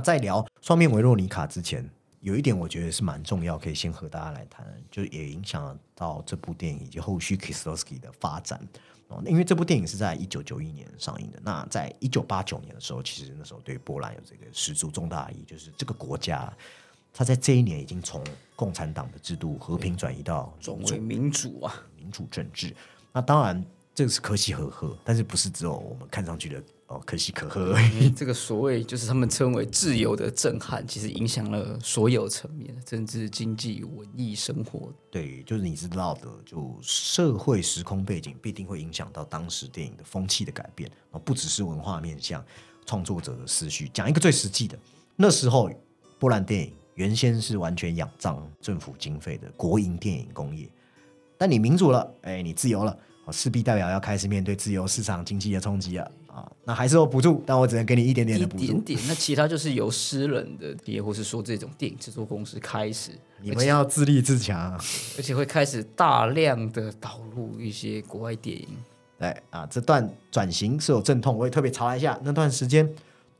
那在聊双面维洛尼卡之前，有一点我觉得是蛮重要，可以先和大家来谈，就也影响到这部电影以及后续 Kieslowski 的发展哦。因为这部电影是在一九九一年上映的，那在一九八九年的时候，其实那时候对波兰有这个十足重大意义，就是这个国家它在这一年已经从共产党的制度和平转移到种为民主啊，民主政治。那当然这个是可喜可贺，但是不是只有我们看上去的。哦，可喜可贺而已。这个所谓就是他们称为自由的震撼，其实影响了所有层面，政治、经济、文艺、生活。对，就是你知道的，就社会时空背景必定会影响到当时电影的风气的改变啊，不只是文化面向，创作者的思绪。讲一个最实际的，那时候波兰电影原先是完全仰仗政府经费的国营电影工业，但你民主了，哎，你自由了，势必代表要开始面对自由市场经济的冲击了。啊，那还是有补助，但我只能给你一点点的补助。一点点，那其他就是由私人的业，或是说这种电影制作公司开始，你们要自立自强，而且会开始大量的导入一些国外电影。对啊，这段转型是有阵痛，我也特别查了一下，那段时间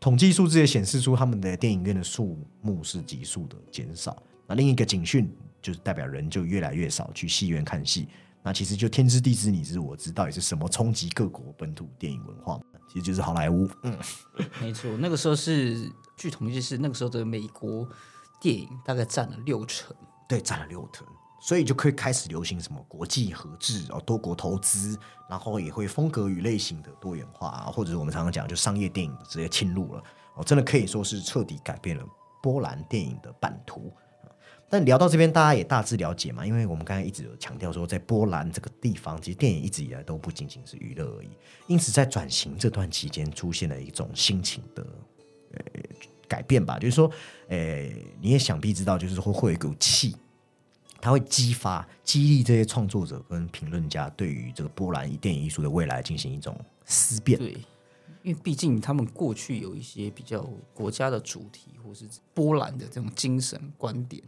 统计数字也显示出他们的电影院的数目是急速的减少。那另一个警讯就是代表人就越来越少去戏院看戏。那其实就天知地知你知我知，到底是什么冲击各国本土电影文化？其实就是好莱坞。嗯，没错，那个时候是据统计是那个时候的美国电影大概占了六成，对，占了六成，所以就可以开始流行什么国际合制哦，多国投资，然后也会风格与类型的多元化，或者是我们常常讲就商业电影直接侵入了哦，真的可以说是彻底改变了波兰电影的版图。但聊到这边，大家也大致了解嘛，因为我们刚才一直有强调说，在波兰这个地方，其实电影一直以来都不仅仅是娱乐而已。因此，在转型这段期间，出现了一种心情的呃改变吧，就是说，呃，你也想必知道，就是说会有一股气，它会激发、激励这些创作者跟评论家对于这个波兰电影艺术的未来进行一种思辨。对，因为毕竟他们过去有一些比较国家的主题，或是波兰的这种精神观点。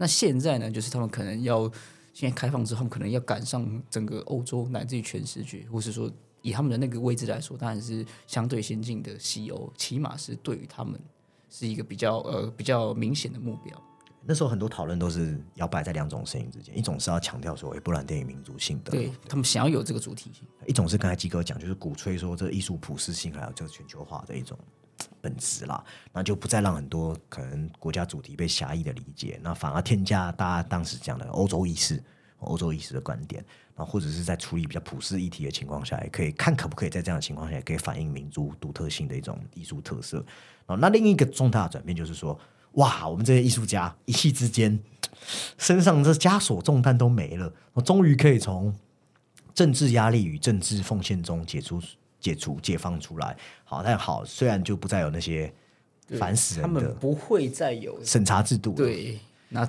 那现在呢，就是他们可能要现在开放之后，可能要赶上整个欧洲乃至于全世界，或是说以他们的那个位置来说，当然是相对先进的西欧，起码是对于他们是一个比较呃比较明显的目标。那时候很多讨论都是摇摆在两种声音之间，一种是要强调说，波兰电影民族性的，对他们想要有这个主题性；一种是刚才基哥讲，就是鼓吹说这艺术普世性还有这个全球化的一种。本质啦，那就不再让很多可能国家主题被狭义的理解，那反而添加大家当时讲的欧洲意识、欧洲意识的观点，然后或者是在处理比较普世议题的情况下，也可以看可不可以在这样的情况下，也可以反映民族独特性的一种艺术特色。那另一个重大的转变就是说，哇，我们这些艺术家一气之间身上这枷锁重担都没了，我终于可以从政治压力与政治奉献中解除。解除、解放出来，好，但好，虽然就不再有那些烦死人的，不会再有审查制度。对，那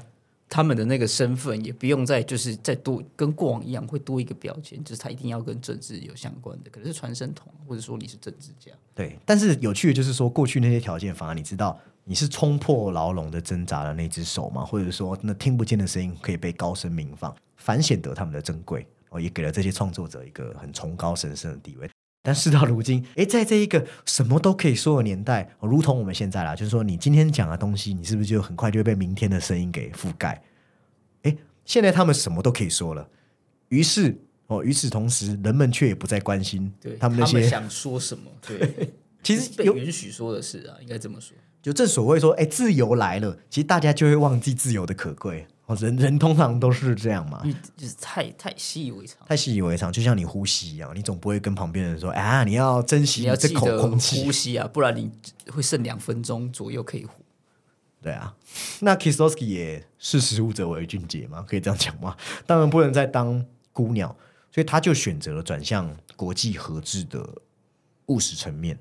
他们的那个身份也不用再就是再多跟过往一样，会多一个标签，就是他一定要跟政治有相关的，可能是传声筒，或者说你是政治家。对，但是有趣的就是说，过去那些条件，反而你知道你是冲破牢笼的挣扎的那只手吗？或者说那听不见的声音可以被高声鸣放，反显得他们的珍贵哦，也给了这些创作者一个很崇高神圣的地位。但事到如今，哎，在这一个什么都可以说的年代，如同我们现在啦，就是说，你今天讲的东西，你是不是就很快就会被明天的声音给覆盖？哎，现在他们什么都可以说了，于是哦，与此同时，人们却也不再关心他们那些想说什么。对，其实被允许说的是啊，应该这么说。就正所谓说，哎，自由来了，其实大家就会忘记自由的可贵。人人通常都是这样嘛，就是太太习以为常，太习以为常，就像你呼吸一样，你总不会跟旁边人说：“哎，你要珍惜这口空气，呼吸啊，不然你会剩两分钟左右可以呼。”对啊，那 Kistowski 也是识物者为俊杰嘛，可以这样讲吗？当然不能再当孤鸟，所以他就选择了转向国际合制的务实层面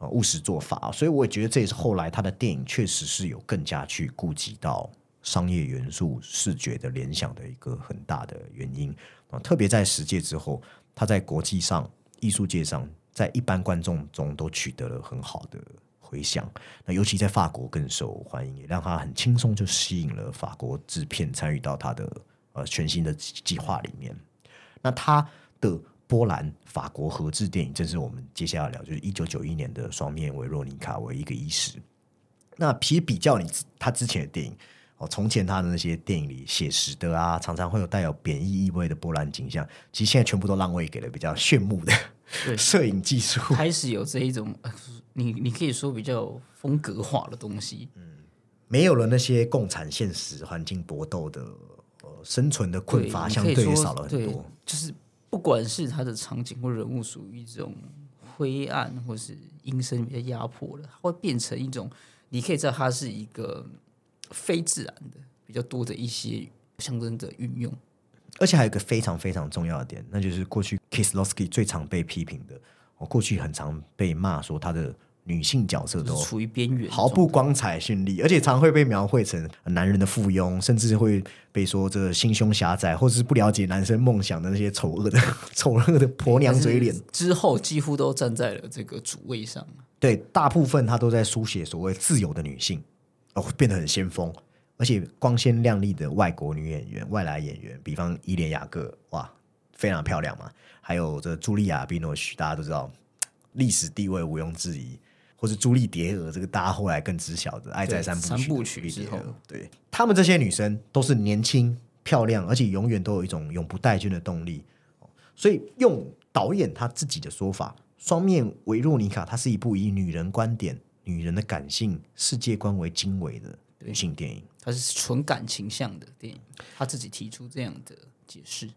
啊，务实做法。所以我也觉得这也是后来他的电影确实是有更加去顾及到。商业元素、视觉的联想的一个很大的原因啊，特别在十届之后，他在国际上、艺术界上，在一般观众中都取得了很好的回响。那尤其在法国更受欢迎，也让他很轻松就吸引了法国制片参与到他的呃全新的计划里面。那他的波兰法国合制电影，正是我们接下来聊，就是一九九一年的《双面维洛尼卡》为一个伊始。那其实比较你他之前的电影哦，从前他的那些电影里写实的啊，常常会有带有贬义意味的波兰景象，其实现在全部都让位给了比较炫目的对 摄影技术。开始有这一种，呃 你你可以说比较风格化的东西，嗯没有了那些共产现实环境搏斗的呃生存的困乏，对相对也少了很多。就是不管是他的场景或人物属于一种灰暗或是阴森比较压迫的，它会变成一种你可以知道它是一个非自然的比较多的一些象征的运用。而且还有一个非常非常重要的点，那就是过去 kiss loski 最常被批评的，我，过去很常被骂说他的女性角色都就是处于边缘毫不光彩绚丽，而且常会被描绘成男人的附庸，甚至会被说这心胸狭窄，或者是不了解男生梦想的那些丑恶的 丑恶的婆娘嘴脸。之后几乎都站在了这个主位上。对，大部分他都在书写所谓自由的女性，哦，变得很先锋，而且光鲜亮丽的外国女演员、外来演员，比方伊莲雅各，哇，非常漂亮嘛。还有这茱莉亚·宾诺许，大家都知道历史地位毋庸置疑，或是朱莉·蝶娥，这个大家后来更知晓的《爱在三部曲》之后对她们这些女生都是年轻漂亮，而且永远都有一种永不待倦的动力。所以用导演他自己的说法，《双面维若妮卡》它是一部以女人观点、女人的感性世界观为经纬的女性电影。它是纯感情向的电影，他自己提出这样的解释。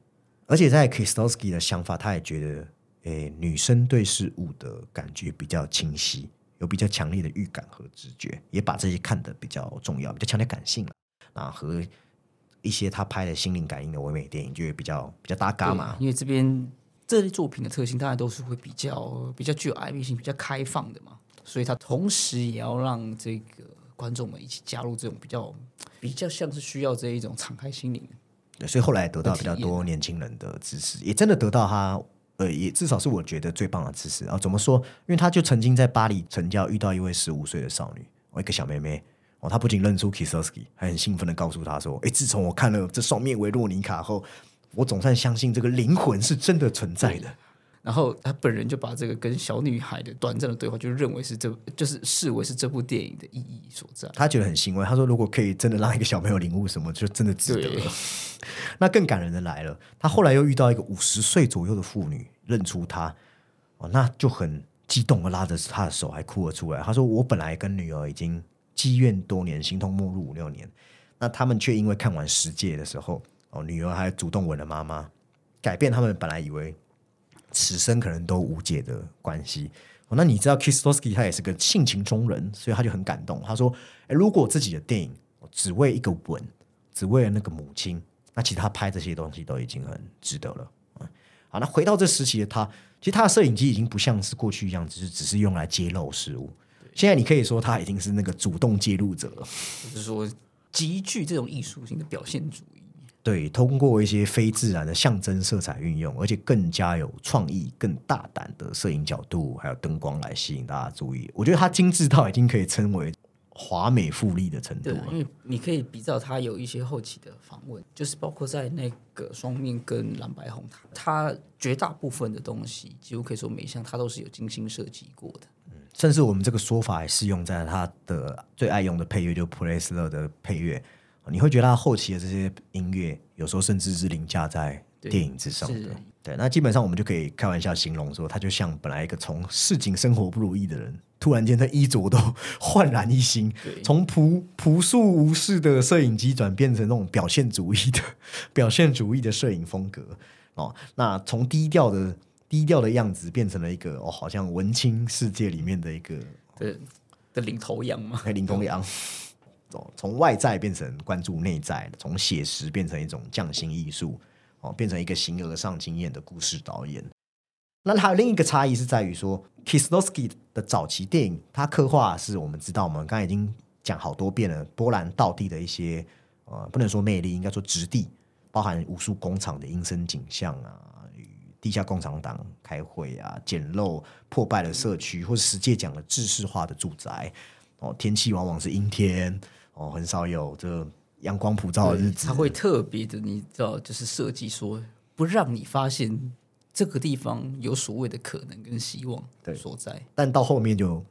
而且在 Kistowski 的想法，他也觉得，诶，女生对事物的感觉比较清晰，有比较强烈的预感和直觉，也把这些看得比较重要，比较强烈感性了。啊，和一些他拍的心灵感应的唯美电影就会比较比较搭嘎嘛。因为这边这类作品的特性，当然都是会比较比较具有暧昧性、比较开放的嘛，所以他同时也要让这个观众们一起加入这种比较比较像是需要这一种敞开心灵。对，所以后来得到比较多年轻人的支持，也真的得到他，呃，也至少是我觉得最棒的知识啊。怎么说？因为他就曾经在巴黎成教遇到一位十五岁的少女，哦，一个小妹妹。哦，他不仅认出 Kisowski，还很兴奋的告诉他说：“哎，自从我看了这双面维洛尼卡后，我总算相信这个灵魂是真的存在的。然后他本人就把这个跟小女孩的短暂的对话，就认为是这就是视为是这部电影的意义所在。他觉得很欣慰，他说：“如果可以真的让一个小朋友领悟什么，就真的值得了。” 那更感人的来了，他后来又遇到一个五十岁左右的妇女，认出他，哦，那就很激动的拉着他的手，还哭了出来。他说：“我本来跟女儿已经积怨多年，形同陌路五六年，那他们却因为看完《十戒》的时候，哦，女儿还主动吻了妈妈，改变他们本来以为此生可能都无解的关系。哦，那你知道 Kistowski 他也是个性情中人，所以他就很感动。他说：“诶如果自己的电影只为一个吻，只为了那个母亲，那其实他拍这些东西都已经很值得了。”嗯，好，那回到这时期的他，其实他的摄影机已经不像是过去一样，只是只是用来揭露事物。现在你可以说他已经是那个主动介入者了。就是说极具这种艺术性的表现主义。对，通过一些非自然的象征色彩运用，而且更加有创意、更大胆的摄影角度，还有灯光来吸引大家注意。我觉得它精致到已经可以称为华美富丽的程度对了，。因为你可以比较它有一些后期的访问，就是包括在那个双面跟蓝白红，他他绝大部分的东西，几乎可以说每一项它都是有精心设计过的。甚至我们这个说法也适用在他的最爱用的配乐，就普雷斯勒的配乐。你会觉得他后期的这些音乐，有时候甚至是凌驾在对电影之上的。对，那基本上我们就可以开玩笑形容说，他就像本来一个从市井生活不如意的人，突然间他衣着都焕然一新，对从朴朴素无事的摄影机转变成那种表现主义的 表现主义的摄影风格哦。那从低调的低调的样子变成了一个哦，好像文青世界里面的一个的的领头羊嘛，还林东阳。哦，从外在变成关注内在，从写实变成一种匠心艺术，哦，变成一个形而上经验的故事导演。那还有另一个差异是在于说，Kislowski 的早期电影，他刻画是我们知道，我们刚才已经讲好多遍了，波兰道地的一些呃，不能说魅力，应该说质地，包含无数工厂的阴森景象啊，与地下工厂党开会啊，简陋破败的社区，或是实界讲的制式化的住宅，哦，天气往往是阴天，哦，很少有这阳光普照的日子，他会特别的，你知道，就是设计说不让你发现这个地方有所谓的可能跟希望对所在。但到后面就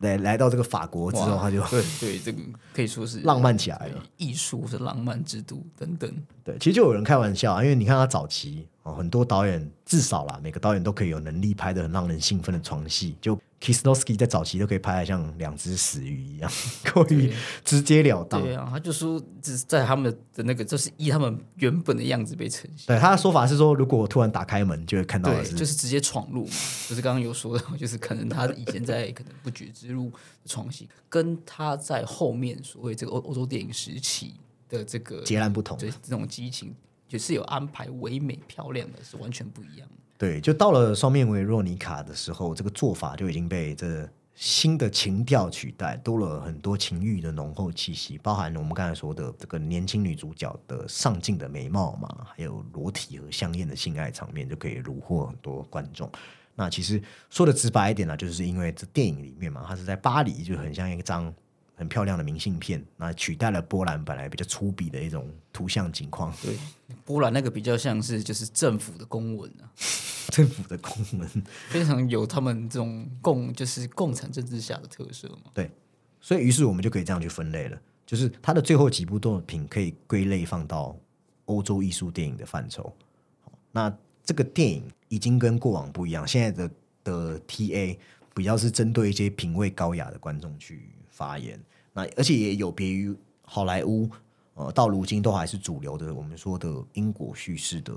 来来到这个法国之后，他就对对，这个可以说是浪漫起来了。艺术是浪漫之都等等。对，其实就有人开玩笑啊，因为你看他早期哦，很多导演至少啦，每个导演都可以有能力拍的很让人兴奋的床戏，就 Kieslowski 在早期都可以拍的像两只死鱼一样，过于直截了当。对啊，他就说只是在他们的那个，就是依他们原本的样子被呈现。对他的说法是说，如果我突然打开门，就会看到的对，是就是直接闯入嘛，就是刚刚有说到，就是可能他以前在可能不觉之路的创新，跟他在后面所谓这个欧欧洲电影时期的这个截然不同。对这种激情，就是有安排唯美漂亮的，是完全不一样的。对，就到了双面维若妮卡的时候，这个做法就已经被这新的情调取代，多了很多情欲的浓厚气息，包含我们刚才说的这个年轻女主角的上镜的美貌嘛，还有裸体和香艳的性爱场面，就可以虏获很多观众。那其实说的直白一点呢，就是因为这电影里面嘛，它是在巴黎，就很像一张很漂亮的明信片，那取代了波兰本来比较粗鄙的一种图像景况，对，波兰那个比较像是就是政府的公文啊，政府的公文。非常有他们这种共就是共产政治下的特色嘛。对所以，于是我们就可以这样去分类了，就是他的最后几部作品可以归类放到欧洲艺术电影的范畴。好那这个电影已经跟过往不一样，现在的的 TA 比较是针对一些品味高雅的观众去发言，那而且也有别于好莱坞，呃，到如今都还是主流的我们说的英国叙事的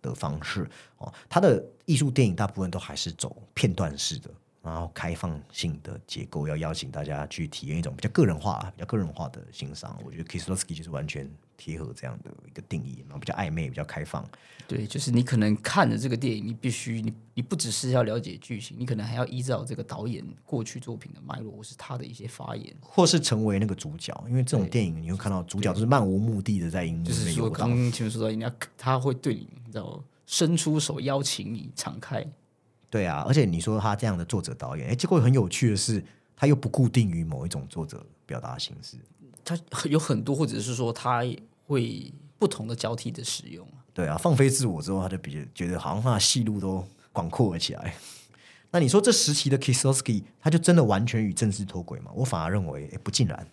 的方式哦。他的艺术电影大部分都还是走片段式的，然后开放性的结构，要邀请大家去体验一种比较个人化、比较个人化的欣赏。我觉得 Kieslowski 就是完全贴合这样的一个定义，然后比较暧昧、比较开放。对，就是你可能看了这个电影，你必须你你不只是要了解剧情，你可能还要依照这个导演过去作品的脉络，或是他的一些发言，或是成为那个主角，因为这种电影你会看到主角都是漫无目的的在荧幕就是。说刚刚前面说到，人家他会对你，你知道伸出手邀请你敞开，对啊，而且你说他这样的作者导演，哎，结果很有趣的是，他又不固定于某一种作者表达形式。他有很多，或者是说他会不同的交替的使用。对啊，放飞自我之后，他就比觉得好像他的戏路都广阔了起来。那你说这时期的 Kieslowski，他就真的完全与政治脱轨吗？我反而认为，诶不尽然。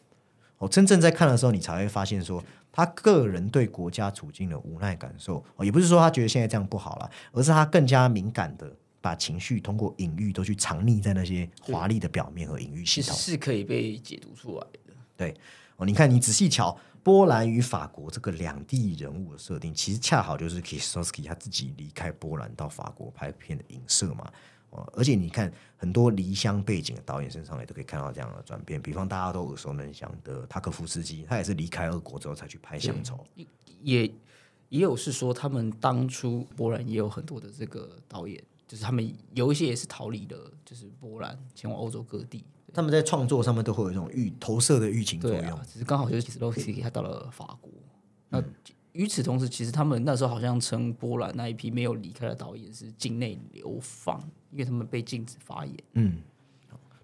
哦，真正在看的时候，你才会发现说，他个人对国家处境的无奈感受，哦，也不是说他觉得现在这样不好了，而是他更加敏感的把情绪通过隐喻都去藏匿在那些华丽的表面和隐喻系统。是可以被解读出来的。对哦，你看，你仔细瞧，波兰与法国这个两地人物的设定，其实恰好就是 Kieslowski 他自己离开波兰到法国拍片的影射嘛。哦，而且你看，很多离乡背景的导演身上也都可以看到这样的转变。比方大家都耳熟能详的塔可夫斯基，他也是离开俄国之后才去拍《乡愁》。也也有是说，他们当初波兰也有很多的这个导演，就是他们有一些也是逃离了，就是波兰前往欧洲各地。他们在创作上面都会有一种预投射的预情作用。啊，只是刚好就是 v s k y 他到了法国。那与此同时，其实他们那时候好像称波兰那一批没有离开的导演是境内流放，因为他们被禁止发言。嗯，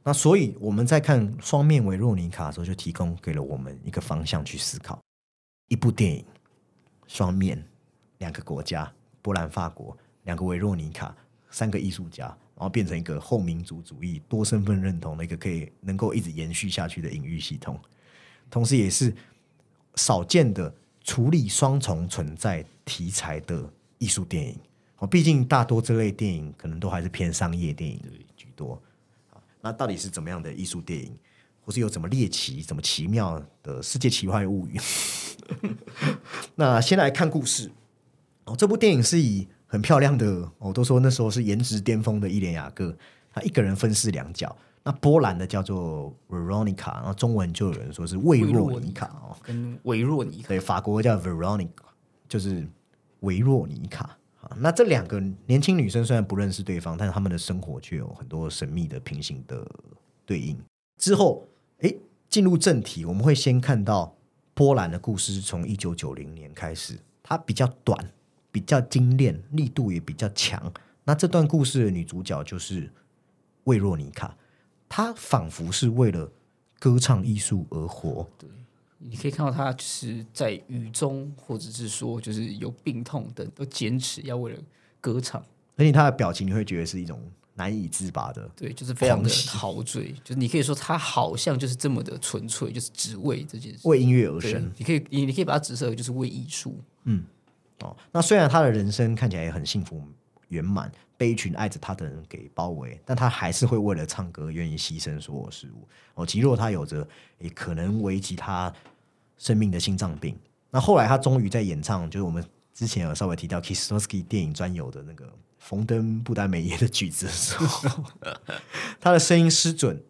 那所以我们在看双面维洛尼卡的时候，就提供给了我们一个方向去思考：一部电影，双面，两个国家，波兰、法国，两个维洛尼卡，三个艺术家，然后变成一个后民族主义、多身份认同的一个可以能够一直延续下去的隐喻系统，同时也是少见的处理双重存在题材的艺术电影。哦，毕竟大多这类电影可能都还是偏商业电影居多。啊，那到底是怎么样的艺术电影，或是有怎么猎奇、怎么奇妙的世界奇幻物语？那先来看故事。哦，这部电影是以很漂亮的，我、都说那时候是颜值巅峰的伊莲雅各，她一个人分饰两角。那波兰的叫做 Veronica，然后中文就有人说是魏若妮卡哦。跟维若妮卡对，法国叫 Veronica，就是维若妮卡。啊，那这两个年轻女生虽然不认识对方，但是她们的生活却有很多神秘的平行的对应。之后，诶，进入正题，我们会先看到波兰的故事，从一九九零年开始，它比较短，比较精炼，力度也比较强。那这段故事的女主角就是魏若妮卡，她仿佛是为了歌唱艺术而活。你可以看到她就是在雨中，或者是说就是有病痛等，都坚持要为了歌唱。而且她的表情，你会觉得是一种难以自拔的。对，就是非常的陶醉，就是你可以说她好像就是这么的纯粹，就是只为这件事。为音乐而生，你可以你你可以把它指涉为就是为艺术。哦。那虽然他的人生看起来也很幸福圆满，被一群爱着他的人给包围，但他还是会为了唱歌愿意牺牲所有事物。哦，即若他有着也可能危及他生命的心脏病。那后来他终于在演唱，就是我们之前有稍微提到 Kistowski 电影专有的那个冯登布丹美耶的曲子的时候，他的声音失准，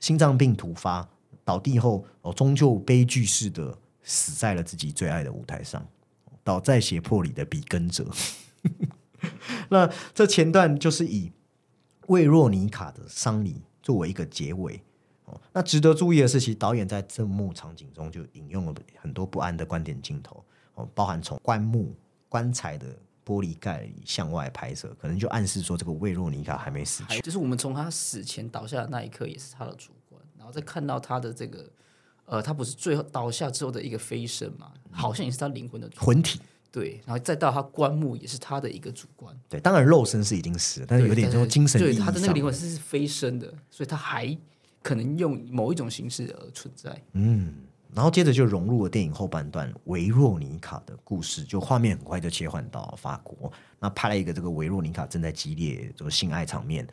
心脏病突发，倒地后哦，终究悲剧式的死在了自己最爱的舞台上，倒在血泊里的比根者。那这前段就是以魏若尼卡的丧礼作为一个结尾。哦，那值得注意的是，其实导演在这幕场景中就引用了很多不安的观点镜头，哦，包含从棺木、棺材的玻璃盖向外拍摄，可能就暗示说这个魏若尼卡还没死去。还就是我们从他死前倒下的那一刻，也是他的主观，然后再看到他的这个，呃，他不是最后倒下之后的一个飞升嘛，好像也是他灵魂的魂体对，然后再到他棺木也是他的一个主观，对，当然肉身是已经死了，但是有点对说精神意对他的那个灵魂是是飞升的，所以他还可能用某一种形式而存在。嗯然后接着就融入了电影后半段维若尼卡的故事，就画面很快就切换到法国，那拍了一个这个维若尼卡正在激烈这个性爱场面，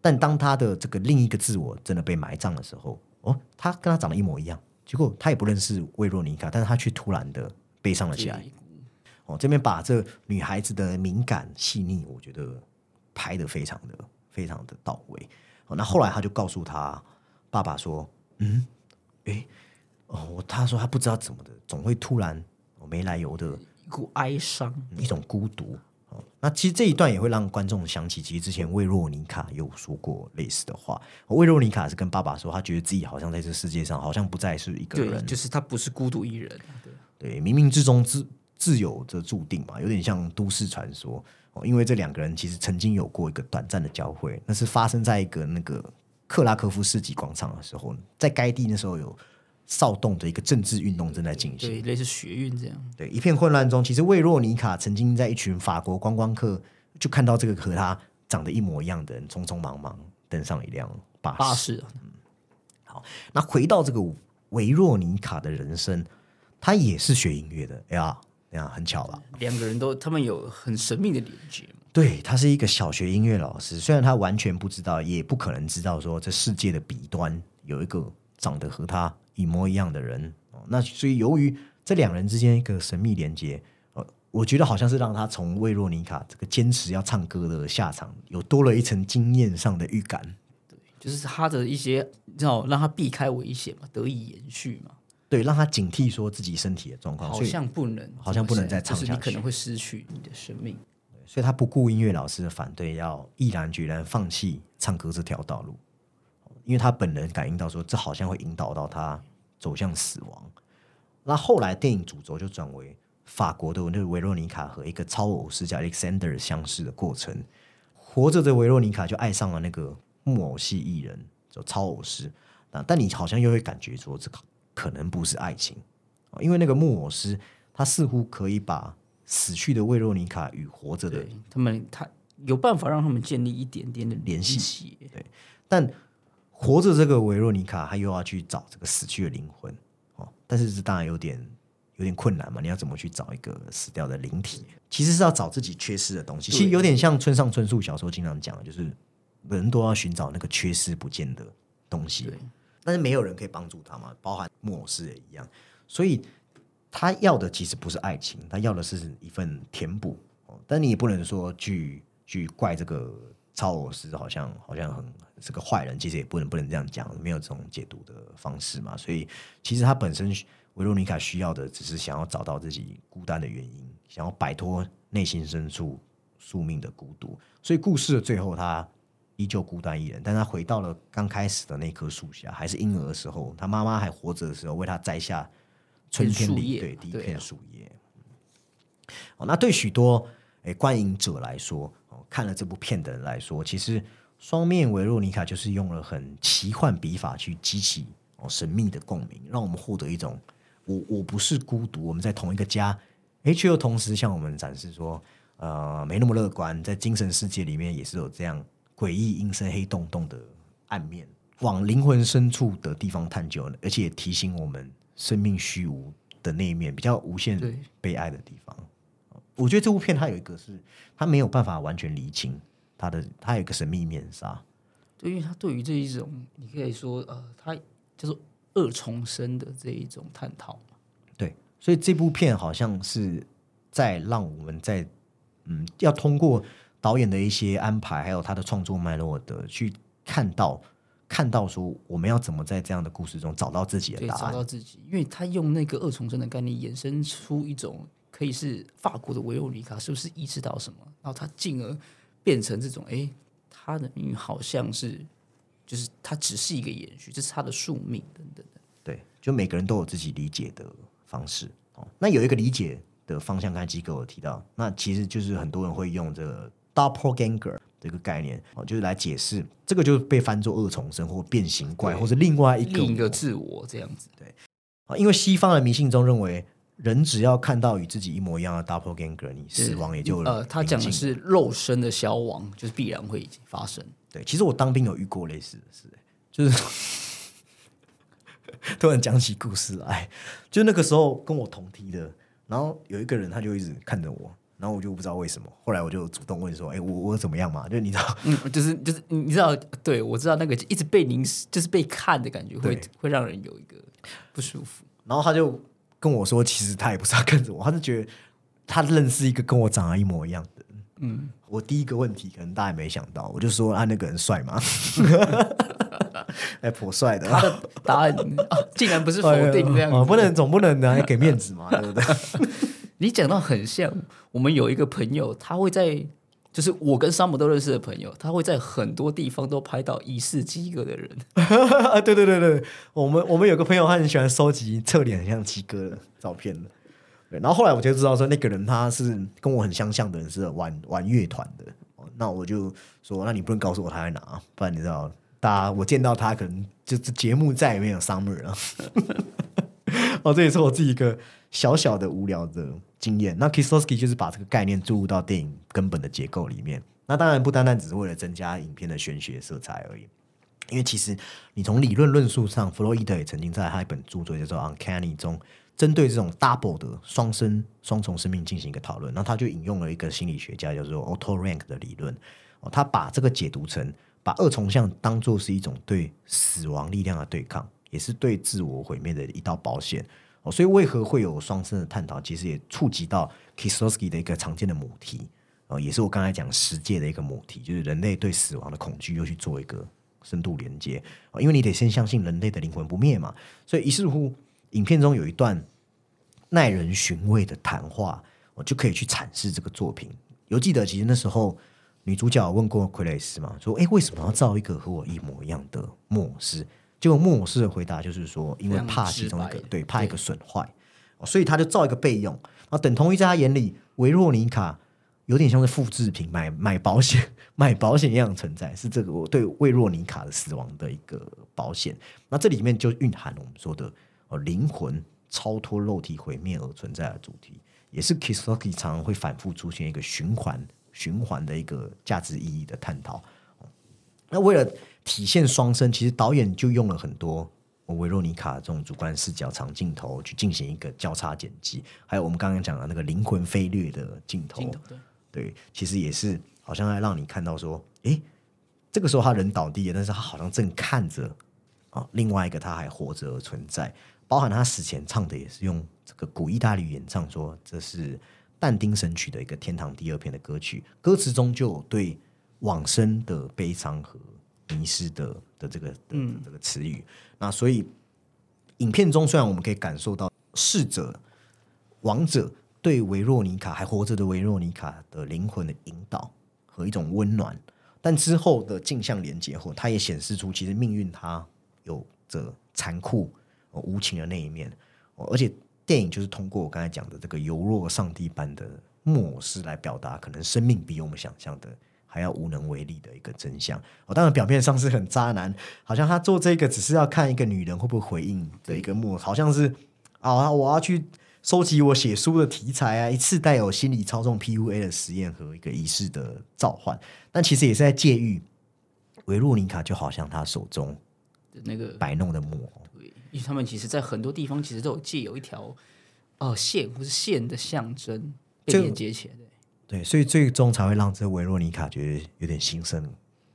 但当他的这个另一个自我真的被埋葬的时候，哦，他跟他长得一模一样，结果他也不认识维若妮卡，但是他却突然的悲伤了起来。哦，这边把这女孩子的敏感细腻，我觉得拍的非常的非常的到位。哦，那后来他就告诉他爸爸说：“嗯，诶，哦，我他说他不知道怎么的，总会突然哦没来由的一股哀伤，一种孤独。哦，那其实这一段也会让观众想起，其实之前魏若妮卡有说过类似的话。哦魏若妮卡是跟爸爸说，他觉得自己好像在这世界上，好像不再是一个，人，就是他不是孤独一人，对，对，冥冥之中自自有着注定嘛，有点像都市传说哦。因为这两个人其实曾经有过一个短暂的交汇，那是发生在一个那个克拉科夫市集广场的时候，在该地那时候有骚动的一个政治运动正在进行。对，类似学运这样。对，一片混乱中，其实魏若尼卡曾经在一群法国观光客就看到这个和他长得一模一样的人，匆匆忙忙登上一辆巴士。巴士啊，那回到这个维若尼卡的人生，他也是学音乐的，哎呀，哎呀，很巧吧？两个人都他们有很神秘的连接嘛。对他是一个小学音乐老师，虽然他完全不知道，也不可能知道说这世界的彼端有一个长得和他一模一样的人哦。那所以由于这两人之间一个神秘连接，呃，我觉得好像是让他从魏若妮卡这个坚持要唱歌的下场，有多了一层经验上的预感。对就是他的一些，你知道，让他避开危险嘛，得以延续嘛。对，让他警惕说自己身体的状况，好像不能，好像不能再唱就是你可能会失去你的生命。所以他不顾音乐老师的反对，要毅然决然放弃唱歌这条道路，因为他本人感应到说，这好像会引导到他走向死亡。那后来电影主轴就转为法国的那个维洛妮卡和一个超偶师叫 Alexander 相识的过程。活着的维洛妮卡就爱上了那个木偶系艺人，就超偶师。啊，但你好像又会感觉说，这个可能不是爱情，哦因为那个木偶师他似乎可以把死去的维洛妮卡与活着的他们，他有办法让他们建立一点点的联系对。但活着这个维若妮卡，她又要去找这个死去的灵魂哦，但是这当然有点有点困难嘛。你要怎么去找一个死掉的灵体？其实是要找自己缺失的东西，其实有点像村上春树小说经常讲的，就是人都要寻找那个缺失不见的东西对。但是没有人可以帮助他嘛，包含木偶师也一样。所以他要的其实不是爱情，他要的是一份填补。哦，但你也不能说去去怪这个超偶师，好像好像很是个坏人，其实也不能不能这样讲，没有这种解读的方式嘛。所以其实他本身维罗妮卡需要的，只是想要找到自己孤单的原因，想要摆脱内心深处宿命的孤独。所以故事的最后，他依旧孤单一人，但他回到了刚开始的那棵树下，还是婴儿的时候，他妈妈还活着的时候，为他摘下春天里对第一片树叶。哦，那对许多诶观影者来说，哦，看了这部片的人来说，其实双面维洛尼卡就是用了很奇幻笔法去激起哦神秘的共鸣，让我们获得一种我我不是孤独，我们在同一个家，诶，却又同时向我们展示说，呃，没那么乐观，在精神世界里面也是有这样诡异、阴森、黑洞洞的暗面，往灵魂深处的地方探究，而且也提醒我们生命虚无的那一面，比较无限对悲哀的地方。我觉得这部片它有一个是，它没有办法完全厘清它的，它有一个神秘面纱。对，因为它对于这一种，你可以说呃，它叫做二重生的这一种探讨嘛。对，所以这部片好像是在让我们在嗯，要通过导演的一些安排，还有他的创作脉络的去看到看到说我们要怎么在这样的故事中找到自己的，答案。找到自己，因为他用那个二重生的概念衍生出一种可以是法国的维欧尼卡，是不是意识到什么，然后他进而变成这种，哎，他的命运好像是，就是他只是一个延续，这是他的宿命等等的。对，就每个人都有自己理解的方式哦。那有一个理解的方向，刚才机构有提到，那其实就是很多人会用这个 doppelganger 这个概念哦，就是来解释这个，就是被翻作二重生或变形怪，或是另外一个另一个自我这样子，对啊，因为西方的迷信中认为，人只要看到与自己一模一样的 doppelganger，你死亡也就呃，他讲的是肉身的消亡，就是必然会发生。对。其实我当兵有遇过类似的事，就是 突然讲起故事来，就那个时候跟我同梯的，然后有一个人他就一直看着我。然后我就不知道为什么，后来我就主动问说：“哎，我我怎么样嘛？”就你知道，嗯，就是就是你知道，对我知道那个一直被凝视，就是被看的感觉，会对会让人有一个不舒服。然后他就跟我说，其实他也不是要跟着我，他是觉得他认识一个跟我长得一模一样的。嗯，我第一个问题可能大家也没想到，我就说啊，那个人帅吗？哎，颇帅的。他的答案、啊、竟然不是否定这样子，哦不能总不能呢，给面子嘛，对不对？你讲到很像，我们有一个朋友，他会在，就是我跟山姆都认识的朋友，他会在很多地方都拍到疑似鸡哥的人。对对对对，我们我们有个朋友，他很喜欢收集侧脸很像鸡哥的照片。对，然后后来我就知道说，那个人他是跟我很相像的人，是玩玩乐团的。那我就说，那你不能告诉我他在哪，不然你知道，大家我见到他可能就是节目再也没有 summer 了。哦，这也是我自己一个小小的无聊的经验。那 Kisowski 就是把这个概念注入到电影根本的结构里面。那当然不单单只是为了增加影片的玄学色彩而已。因为其实你从理论论述上，弗洛伊德也曾经在他一本著作叫做《Uncanny》中，针对这种 double 的双生双重生命进行一个讨论。那他就引用了一个心理学家叫做 Otto Rank 的理论，哦，他把这个解读成把二重像当做是一种对死亡力量的对抗，也是对自我毁灭的一道保险。所以为何会有双生的探讨，其实也触及到 Kisowski 的一个常见的母题，哦，也是我刚才讲十界的一个母题，就是人类对死亡的恐惧，又去做一个深度连接。哦，因为你得先相信人类的灵魂不灭嘛，所以于是乎，影片中有一段耐人寻味的谈话，我就可以去阐释这个作品。有记得，其实那时候女主角问过傀儡师嘛，说：“哎，为什么要造一个和我一模一样的木偶师？”结果木偶师的回答就是说：“因为怕其中一个对，怕一个损坏，哦所以他就造一个备用。那等同于在他眼里，维若尼卡有点像是复制品，买买保险、买保险一样存在，是这个我对维若尼卡的死亡的一个保险。那这里面就蕴含了我们说的呃，灵魂超脱肉体毁灭而存在的主题，也是 Kistowski 常常会反复出现一个循环、循环的一个价值意义的探讨。哦那为了体现双生，其实导演就用了很多维若妮卡这种主观视角长镜头去进行一个交叉剪辑，还有我们刚刚讲的那个灵魂飞掠的镜头，镜头对。对，其实也是好像在让你看到说，诶，这个时候他人倒地了，但是他好像正看着啊，另外一个他还活着而存在，包含他死前唱的也是用这个古意大利语演唱说，这是但丁神曲的一个天堂第二篇的歌曲，歌词中就有对往生的悲伤和迷失的的这个的嗯。这个词语，那所以影片中虽然我们可以感受到逝者亡者对维若尼卡还活着的维若尼卡的灵魂的引导和一种温暖，但之后的镜像连接后，它也显示出其实命运它有着残酷、呃无情的那一面、哦而且电影就是通过我刚才讲的这个犹若上帝般的木偶式来表达，可能生命比我们想象的还要无能为力的一个真相。哦，当然表面上是很渣男，好像他做这个只是要看一个女人会不会回应的一个木，好像是啊，我要去收集我写书的题材啊，一次带有心理操纵 PUA 的实验和一个仪式的召唤，但其实也是在借喻维洛妮卡就好像他手中的那个摆弄的木偶，对，因为他们其实在很多地方其实都有借有一条呃线或是线的象征被连接起来的。对，所以最终才会让这维洛妮卡觉得有点心生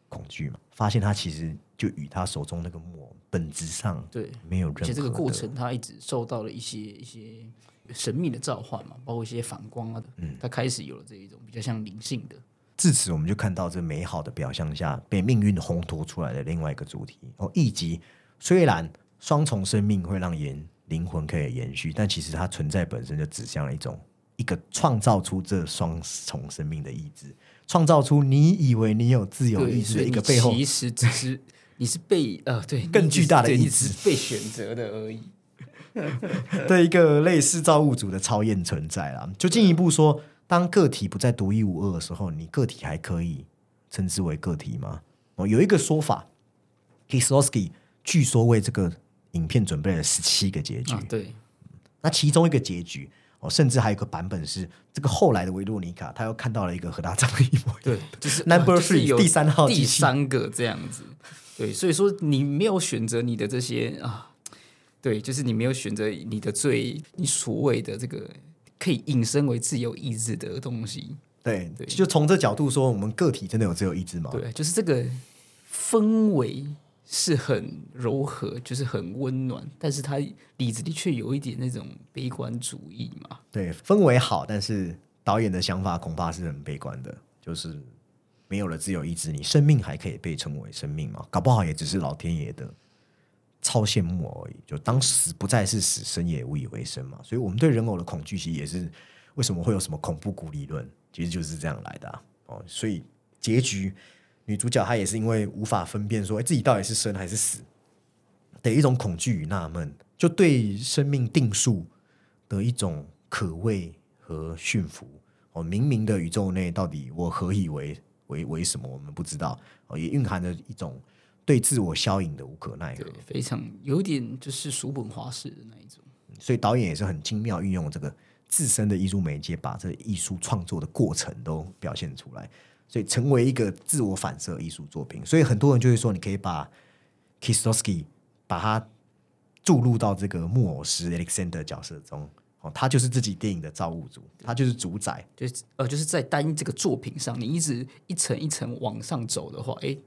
恐惧嘛，发现他其实就与他手中那个木偶本质上对，没有任何而且这个过程他一直受到了一些一些神秘的召唤嘛，包括一些反光啊的，嗯，他开始有了这一种比较像灵性的，至此，我们就看到这美好的表象下被命运烘托出来的另外一个主题哦，以及虽然双重生命会让延灵魂可以延续，但其实它存在本身就指向了一种一个创造出这双重生命的意志，创造出你以为你有自由，意志的一个背后其实只是你是被呃对更巨大的意志被选择的而已。的一个类似造物主的超验存在啦。就进一步说，当个体不再独一无二的时候，你个体还可以称之为个体吗？哦，有一个说法 k i s l o w s k i 据说为这个影片准备了十七个结局，啊，对，那其中一个结局。哦，甚至还有一个版本是这个后来的维洛妮卡，他又看到了一个和他长得一模一样 对，就是 Number three，有第三号第三个这样子。对，所以说你没有选择你的这些啊，对，就是你没有选择你的最你所谓的这个可以引申为自由意志的东西。对对就从这角度说，我们个体真的有自由意志吗？对，就是这个氛围是很柔和，就是很温暖，但是它里子的确有一点那种悲观主义嘛。对，氛围好，但是导演的想法恐怕是很悲观的，就是没有了自由意志，你生命还可以被称为生命吗？搞不好也只是老天爷的超羡慕而已。就当死不再是死，生也无以为生嘛。所以，我们对人偶的恐惧，其实也是为什么会有什么恐怖谷理论，其实就是这样来的、啊、哦。所以结局，女主角她也是因为无法分辨说，哎，自己到底是生还是死的一种恐惧与纳闷，就对生命定数的一种可畏和驯服。哦，冥冥的宇宙内，到底我何以为为为什么？我们不知道。哦，也蕴含着一种对自我消隐的无可奈何。，非常有点就是叔本华式的那一种。所以导演也是很精妙运用这个自身的艺术媒介，把这艺术创作的过程都表现出来，所以成为一个自我反射艺术作品。所以很多人就会说，你可以把 Kistowski 把它注入到这个木偶师 Alexander 角色中。哦，他就是自己电影的造物主，他就是主宰。就是呃，就是在单一这个作品上，你一直一层一层往上走的话，哎，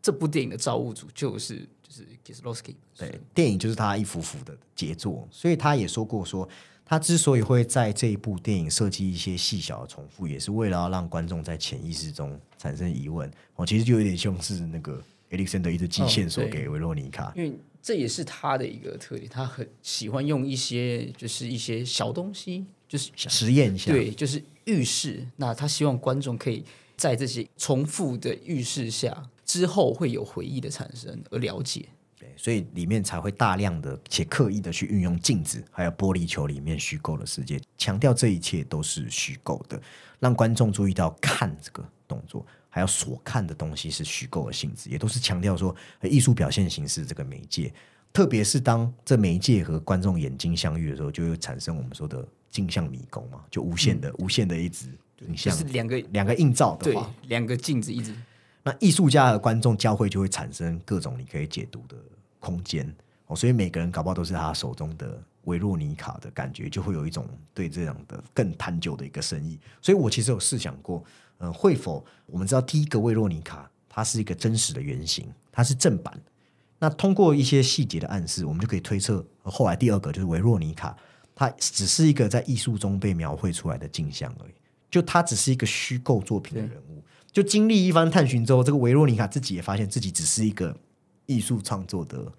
这部电影的造物主就是就是 Kieslowski。对，电影就是他一幅幅的杰作，所以他也说过说，他之所以会在这一部电影设计一些细小的重复，也是为了要让观众在潜意识中产生疑问。哦，其实就有点像是那个 Alexander 一直寄线索给维洛妮卡。因为这也是他的一个特点，他很喜欢用一些就是一些小东西，就是实验一下，对，就是预示。那他希望观众可以在这些重复的预示下，之后会有回忆的产生而了解。对，所以里面才会大量的且刻意的去运用镜子，还有玻璃球里面虚构的世界，强调这一切都是虚构的，让观众注意到看这个动作，还有所看的东西是虚构的性质，也都是强调说呃艺术表现形式这个媒介，特别是当这媒介和观众眼睛相遇的时候，就会产生我们说的镜像迷宫嘛，就无限的、无限的一直影就像是两个两个映照的对话，两个镜子一直那艺术家和观众交汇，就会产生各种你可以解读的空间哦。所以每个人搞不好都是他手中的维洛妮卡的感觉，就会有一种对这样的更探究的一个深意。所以我其实有试想过，嗯、会否我们知道第一个维洛妮卡它是一个真实的原型，它是正版。那通过一些细节的暗示，我们就可以推测，后来第二个就是维洛妮卡，它只是一个在艺术中被描绘出来的镜像而已，就它只是一个虚构作品的人物。就经历一番探寻之后，这个维洛妮卡自己也发现自己只是一个艺术创作的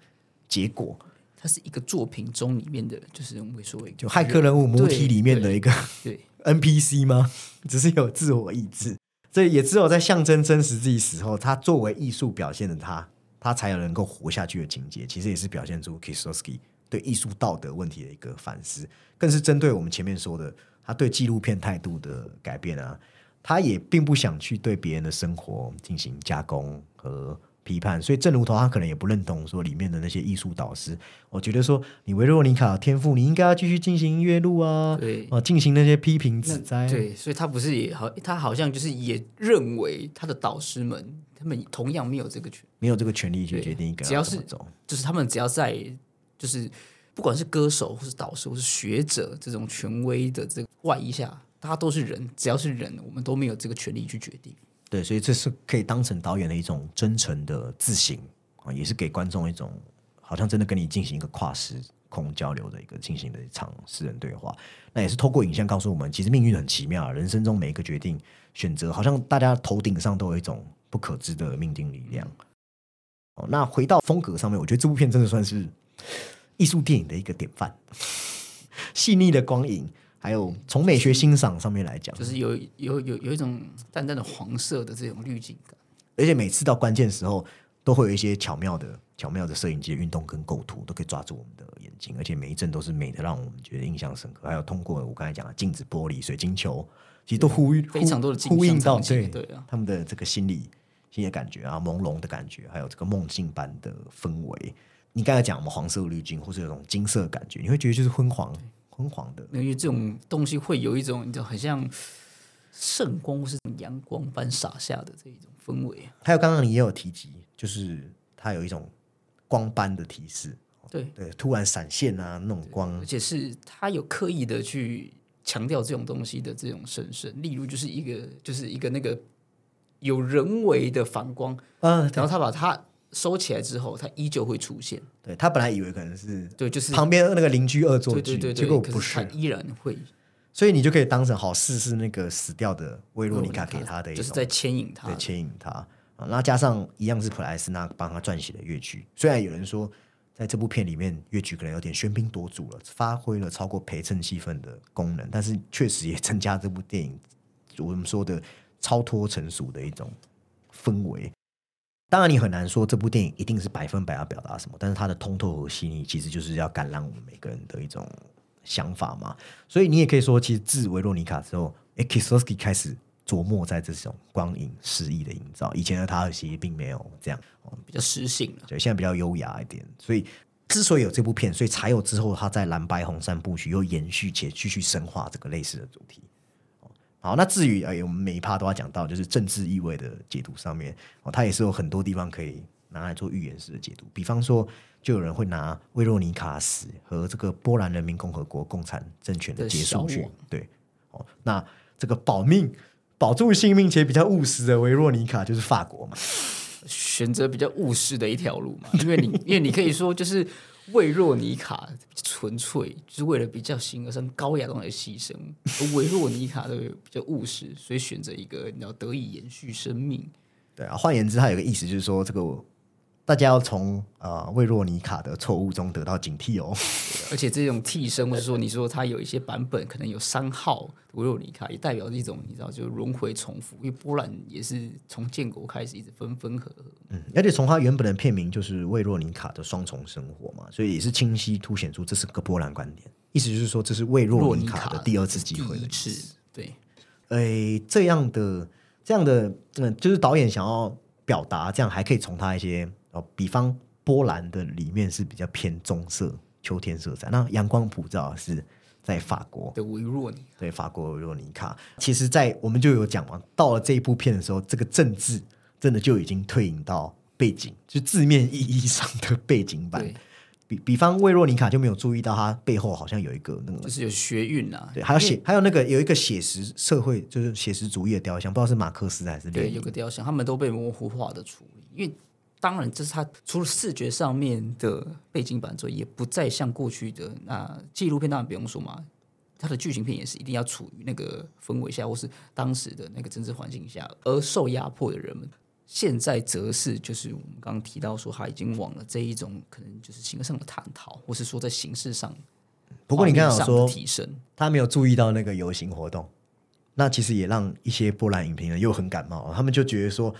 结果，它是一个作品中里面的，就是我们所谓就骇客人物母体里面的一个对 NPC 吗？只是有自我意志，这也只有在象征真实自己死后，他作为艺术表现的他，他才有能够活下去的情节。其实也是表现出 Kieslowski 对艺术道德问题的一个反思，更是针对我们前面说的他对纪录片态度的改变啊。他也并不想去对别人的生活进行加工和批判，所以正如头他可能也不认同说里面的那些艺术导师，我觉得说你维洛妮卡有天赋，你应该要继续进行音乐路啊，对。啊，进行那些批评指摘，对，所以他不是也好，他好像就是也认为他的导师们，他们同样没有这个权，没有这个权利去决定一个只要是。就是他们只要在就是不管是歌手或是导师或是学者这种权威的这个外衣下，大家都是人，只要是人，我们都没有这个权利去决定。对，所以这是可以当成导演的一种真诚的自省啊，也是给观众一种好像真的跟你进行一个跨时空交流的一个进行的一场私人对话。那也是透过影像告诉我们，其实命运很奇妙，人生中每一个决定选择，好像大家头顶上都有一种不可知的命定力量。哦，那回到风格上面，我觉得这部片真的算是艺术电影的一个典范，细腻的光影，还有从美学欣赏上面来讲，就是有有有有一种淡淡的黄色的这种滤镜感。而且每次到关键时候，都会有一些巧妙的、巧妙的摄影机的运动跟构图，都可以抓住我们的眼睛，而且每一帧都是美的，让我们觉得印象深刻。还有通过我刚才讲的镜子、玻璃、水晶球，其实都呼吁非常多的镜呼应到对对啊他们的这个心理、心理感觉啊，朦胧的感觉，还有这个梦境般的氛围。你刚才讲我们黄色滤镜，或是有种金色感觉，你会觉得就是昏黄、昏黄的。因为这种东西会有一种你知道很像圣光或是阳光般洒下的这一种氛围。还有刚刚你也有提及，就是它有一种光斑的提示，对，对，突然闪现啊那种光而，且是它有刻意的去强调这种东西的这种神圣，例如就是一个就是一个那个有人为的反光，啊，然后他把它收起来之后，它依旧会出现。对他本来以为可能是对，就是旁边那个邻居恶作剧，对对对对，结果不可是依然会所以你就可以当成好事是那个死掉的维洛尼卡给他的一种就是在牵引他对，牵引他啊，那加上一样是普莱斯纳帮他撰写的乐曲，虽然有人说在这部片里面乐曲可能有点喧宾夺主了，发挥了超过陪衬气氛的功能，但是确实也增加这部电影我们说的超脱成熟的一种氛围。当然，你很难说这部电影一定是百分百要表达什么，但是它的通透和细腻，其实就是要感染我们每个人的一种想法嘛。所以你也可以说，其实自维洛尼卡之后，哎，Kisowski 开始琢磨在这种光影诗意的营造。以前的他其实并没有这样，比较实性了。对，现在比较优雅一点。所以之所以有这部片，所以才有之后他在蓝白红三部曲又延续且继续深化这个类似的主题。好，那至于哎，我们每一趴都要讲到，就是政治意味的解读上面，哦，它也是有很多地方可以拿来做预言式的解读。比方说，就有人会拿维罗尼卡死和这个波兰人民共和国共产政权的的结束去对，哦，那这个保命、保住性命且比较务实的维罗尼卡就是法国嘛，选择比较务实的一条路嘛，因为你因为你可以说就是维若尼卡纯粹是为了比较形而上高雅东西牺牲，而维若尼卡的比较务实，所以选择一个你要得以延续生命。对啊，换言之，它有个意思就是说，这个大家要从呃魏若妮卡的错误中得到警惕哦。而且这种替身，或者说你说它有一些版本可能有三号魏若妮卡，也代表着一种你知道就轮回重复，因为波兰也是从建国开始一直分分合合。嗯，而且从它原本的片名就是魏若妮卡的双重生活嘛，所以也是清晰凸显出这是个波兰观点，意思就是说这是魏若妮卡的第二次机会的第一次，对，诶，这样的这样的，嗯，就是导演想要表达，这样还可以从他一些哦，比方波兰的里面是比较偏棕色秋天色彩，那阳光普照是在法国，的维若尼对法国维若尼卡。其实，在我们就有讲嘛，到了这一部片的时候，这个政治真的就已经退隐到背景，就字面意义上的背景板。比比方维若尼卡就没有注意到，它背后好像有一个那个就是有学运啊，对，还有写，还有那个有一个写实社会，就是写实主义的雕像，不知道是马克思还是列对，宁。有个雕像，他们都被模糊化的处理，因为当然这是他除了视觉上面的背景板之外，也不再像过去的那纪录片，当然不用说嘛，它的剧情片也是一定要处于那个氛围下，或是当时的那个政治环境下而受压迫的人们。现在则是就是我们刚刚提到说，他已经往了这一种可能就是形式上的探讨，或是说在形式上，不过你刚刚有说提升，他没有注意到那个游行活动，那其实也让一些波兰影评人又很感冒，他们就觉得说。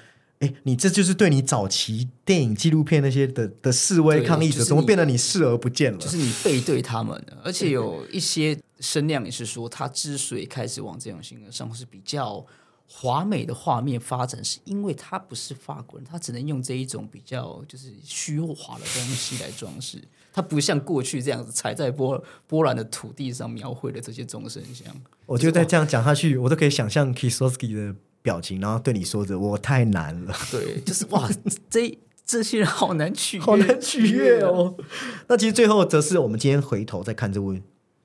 哎，你这就是对你早期电影纪录片那些的的示威抗议者，怎么就是你变得你视而不见了？就是你背对他们，而且有一些声量也是说，他之所以开始往这种形而上是比较华美的画面发展，是因为他不是法国人，他只能用这一种比较就是虚华的东西来装饰。他不像过去这样子踩在波波兰的土地上描绘的这些众生相。我觉得再这样讲下去，我都可以想象 Kisowski 的表情，然后对你说着“我太难了 对，就是哇，这这些人好难取”，悦，好难取悦哦。那其实最后则是我们今天回头再看这部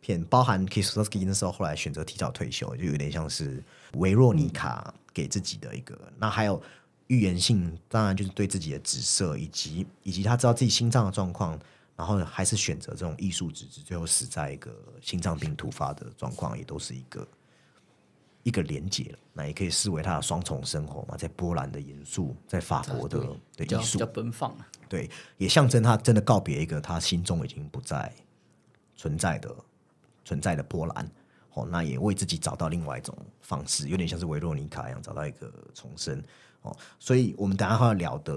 片，包含 Kisowski 那时候后来选择提早退休，就有点像是维若妮卡给自己的一个。那还有预言性，当然就是对自己的紫色，以及以及他知道自己心脏的状况。然后还是选择这种艺术之子，最后死在一个心脏病突发的状况，也都是一个一个连结了。那也可以视为他的双重生活嘛，在波兰的严肃，在法国的的艺术，比较奔放啊。对，也象征他真的告别一个他心中已经不再存在的存在的波兰。哦，那也为自己找到另外一种方式，有点像是维洛妮卡一样，找到一个重生。哦，所以我们等下会要聊的。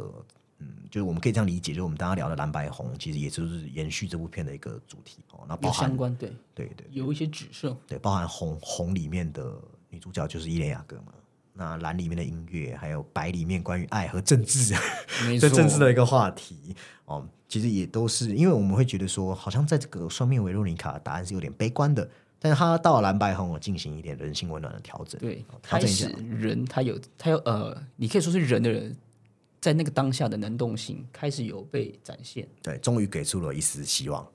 嗯，就是我们可以这样理解，就是我们大家聊的蓝白红，其实也就是延续这部片的一个主题哦。那包含相关，对对对，有一些指涉，对，包含红红里面的女主角就是伊莲雅格嘛，那蓝里面的音乐，还有白里面关于爱和政治，对政治的一个话题。哦，其实也都是因为我们会觉得说，好像在这个双面维洛妮卡答案是有点悲观的，但是他到了蓝白红，进行一点人性温暖的调整，对，开始人他有他有呃，你可以说是人的人。在那个当下的能动性开始有被展现，对，终于给出了一丝希望。